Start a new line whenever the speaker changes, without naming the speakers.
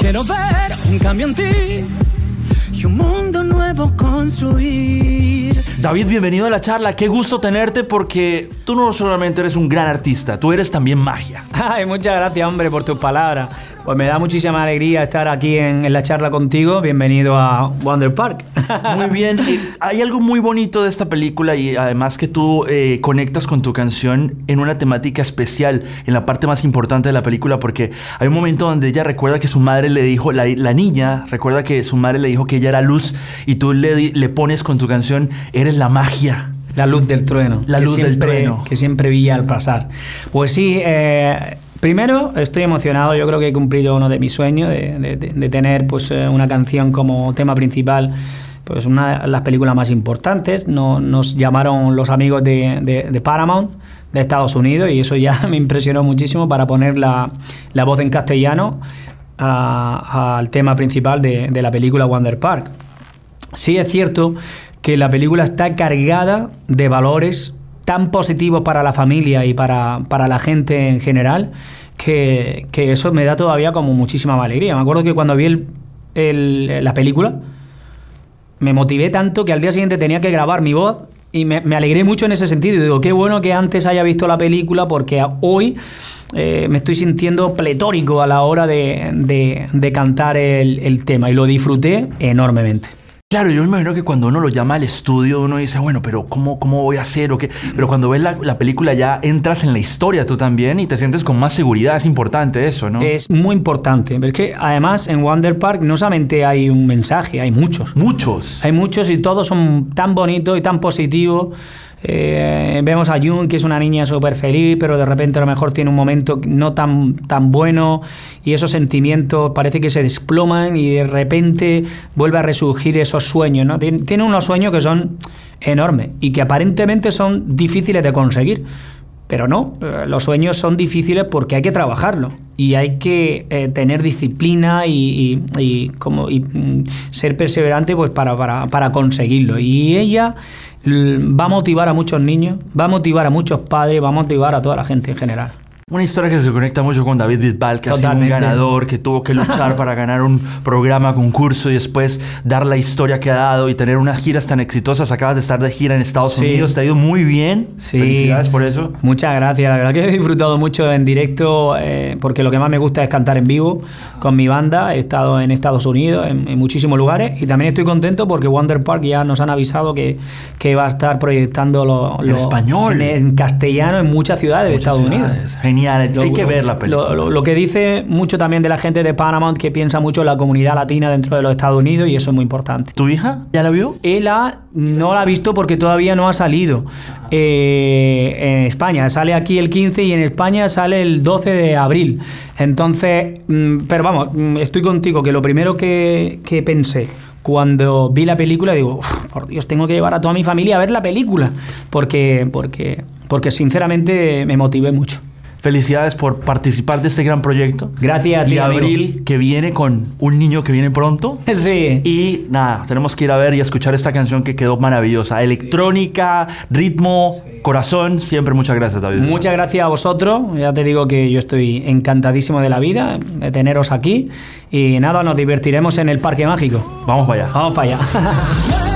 Quiero ver un cambio en ti y un mundo nuevo construir.
David, bienvenido a la charla. Qué gusto tenerte porque tú no solamente eres un gran artista, tú eres también magia.
Ay, muchas gracias, hombre, por tus palabras. Pues me da muchísima alegría estar aquí en, la charla contigo. Bienvenido a Wonder Park.
Muy bien. hay algo muy bonito de esta película y además que tú eh, conectas con tu canción en una temática especial, en la parte más importante de la película, porque hay un momento donde ella recuerda que su madre le dijo, la, niña recuerda que su madre le dijo que ella era luz y tú le, le pones con tu canción, eres la magia.
La luz del trueno.
La luz del trueno.
Que siempre brilla al pasar. Pues sí, eh, Primero, estoy emocionado, yo creo que he cumplido uno de mis sueños de, tener pues, eh, una canción como tema principal, pues una de las películas más importantes. nos llamaron los amigos de, Paramount de Estados Unidos y eso ya me impresionó muchísimo para poner la, voz en castellano al tema principal de, la película Wonder Park. Sí es cierto que la película está cargada de valores tan positivo para la familia y para, la gente en general, que, eso me da todavía como muchísima alegría. Me acuerdo que cuando vi el, la película, me motivé tanto que al día siguiente tenía que grabar mi voz y me, alegré mucho en ese sentido. Y digo, qué bueno que antes haya visto la película porque hoy eh, me estoy sintiendo pletórico a la hora de, cantar el tema y lo disfruté enormemente.
Claro, yo me imagino que cuando uno lo llama al estudio, uno dice, bueno, pero ¿cómo, cómo voy a hacer o qué? Pero cuando ves la, película ya entras en la historia tú también y te sientes con más seguridad. Es importante eso, ¿no?
Es muy importante. Porque además en Wonder Park no solamente hay un mensaje, hay muchos.
Muchos.
Hay muchos y todos son tan bonitos y tan positivos. Eh, vemos a Jun, que es una niña súper feliz, pero de repente a lo mejor tiene un momento no tan, tan bueno y esos sentimientos parece que se desploman y de repente vuelve a resurgir esos sueños. ¿no? Tiene unos sueños que son enormes y que aparentemente son difíciles de conseguir. Pero no, eh, los sueños son difíciles porque hay que trabajarlo y hay que eh, tener disciplina y, como, mm, ser perseverante pues para, para, para conseguirlo. Y ella va a motivar a muchos niños, va a motivar a muchos padres, va a motivar a toda la gente en general.
Una historia que se conecta mucho con David Bisbal, que ha sido un ganador, que tuvo que luchar para ganar un programa, concurso y después dar la historia que ha dado y tener unas giras tan exitosas. Acabas de estar de gira en Estados Unidos, te ha ido muy bien. Sí. Felicidades por eso.
Muchas gracias. La verdad que he disfrutado mucho en directo eh, porque lo que más me gusta es cantar en vivo con mi banda. He estado en Estados Unidos, en, muchísimos lugares y también estoy contento porque Wonder Park ya nos han avisado que, que va a estar proyectando lo,
en español,
en, castellano en muchas ciudades de Estados Unidos.
Genial hay que ver la película.
Lo, que dice mucho también de la gente de Paramount que piensa mucho en la comunidad latina dentro de los Estados Unidos y eso es muy importante.
¿Tu hija ya la vio?
Ella no la ha visto porque todavía no ha salido eh, en España. Sale aquí el 15 y en España sale el 12 de abril. Entonces, mm, pero vamos, mm, estoy contigo que lo primero que, que pensé cuando vi la película digo, por Dios, tengo que llevar a toda mi familia a ver la película porque porque porque sinceramente me motivé mucho.
Felicidades por participar de este gran proyecto.
Gracias a ti,
Y abril, que viene con un niño que viene pronto.
Sí.
Y nada, tenemos que ir a ver y escuchar esta canción que quedó maravillosa. Electrónica, ritmo, corazón. Siempre muchas gracias, David.
Muchas gracias a vosotros. Ya te digo que yo estoy encantadísimo de la vida, de teneros aquí. Y nada, nos divertiremos en el Parque Mágico.
Vamos para allá.
Vamos para allá.